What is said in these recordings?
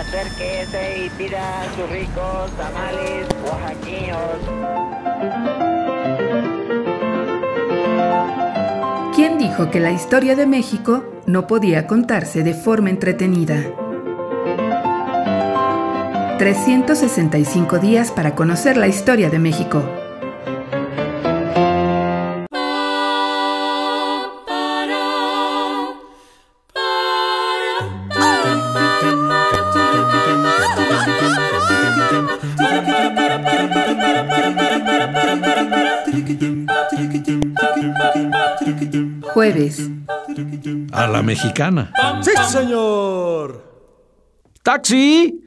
Acérquese y pida sus ricos tamales oaxaqueños. ¿Quién dijo que la historia de México no podía contarse de forma entretenida? 365 días para conocer la historia de México. Jueves. A la mexicana. ¡Sí, señor! ¡Taxi!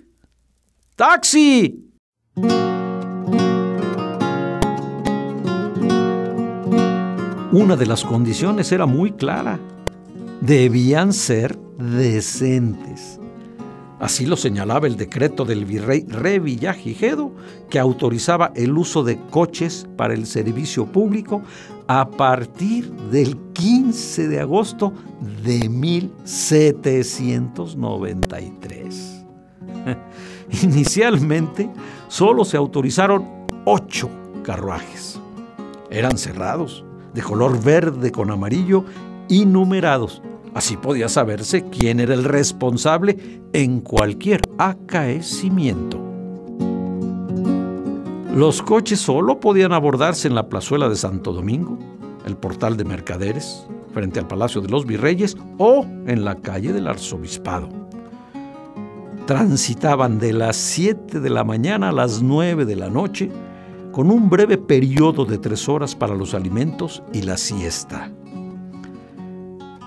¡Taxi! Una de las condiciones era muy clara. Debían ser decentes. Así lo señalaba el decreto del virrey Revillagigedo, que autorizaba el uso de coches para el servicio público a partir del 15 de agosto de 1793. Inicialmente solo se autorizaron ocho carruajes. Eran cerrados, de color verde con amarillo y numerados Así podía saberse quién era el responsable en cualquier acaecimiento. Los coches solo podían abordarse en la plazuela de Santo Domingo, el portal de Mercaderes, frente al Palacio de los Virreyes o en la calle del Arzobispado. Transitaban de las 7 de la mañana a las 9 de la noche, con un breve periodo de tres horas para los alimentos y la siesta.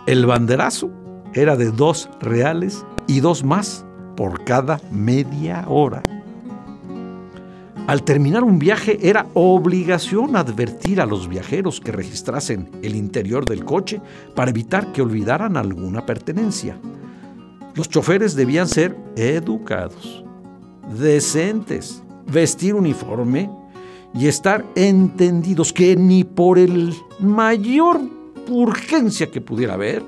El banderazo era de dos reales y dos más por cada media hora. Al terminar un viaje era obligación advertir a los viajeros que registrasen el interior del coche para evitar que olvidaran alguna pertenencia. Los choferes debían ser educados, decentes, vestir uniforme y estar entendidos que ni por el mayor urgencia que pudiera haber,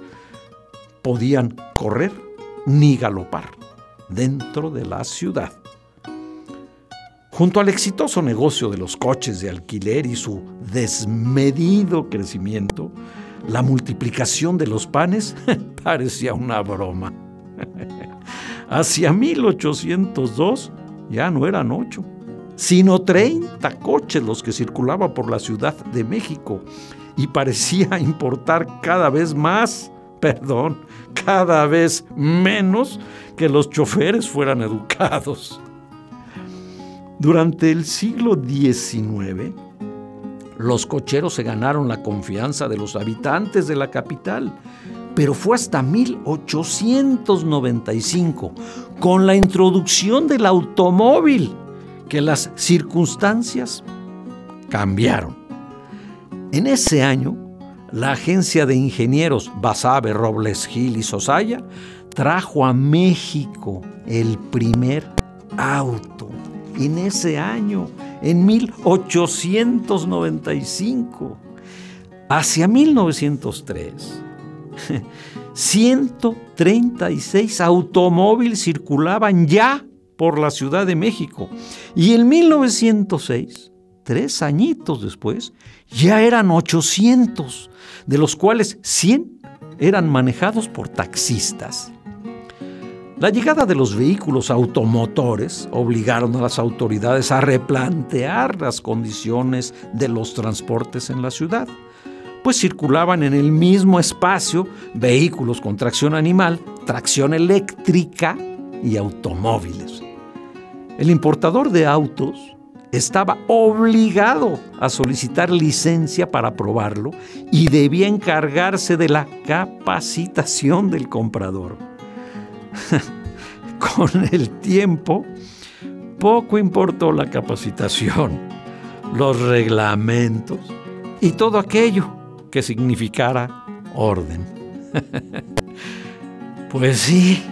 podían correr ni galopar dentro de la ciudad. Junto al exitoso negocio de los coches de alquiler y su desmedido crecimiento, la multiplicación de los panes parecía una broma. Hacia 1802 ya no eran ocho, sino 30 coches los que circulaban por la Ciudad de México y parecía importar cada vez más, perdón, cada vez menos que los choferes fueran educados. Durante el siglo XIX, los cocheros se ganaron la confianza de los habitantes de la capital, pero fue hasta 1895, con la introducción del automóvil, que las circunstancias cambiaron. En ese año, la agencia de ingenieros Basabe Robles Gil y Sosaya trajo a México el primer auto. En ese año, en 1895. Hacia 1903, 136 automóviles circulaban ya por la Ciudad de México. Y en 1906, tres añitos después, ya eran 800, de los cuales 100 eran manejados por taxistas. La llegada de los vehículos automotores obligaron a las autoridades a replantear las condiciones de los transportes en la ciudad, pues circulaban en el mismo espacio vehículos con tracción animal, tracción eléctrica y automóviles. El importador de autos estaba obligado a solicitar licencia para probarlo y debía encargarse de la capacitación del comprador. Con el tiempo, poco importó la capacitación, los reglamentos y todo aquello que significara orden. pues sí,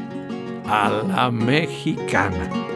a la mexicana.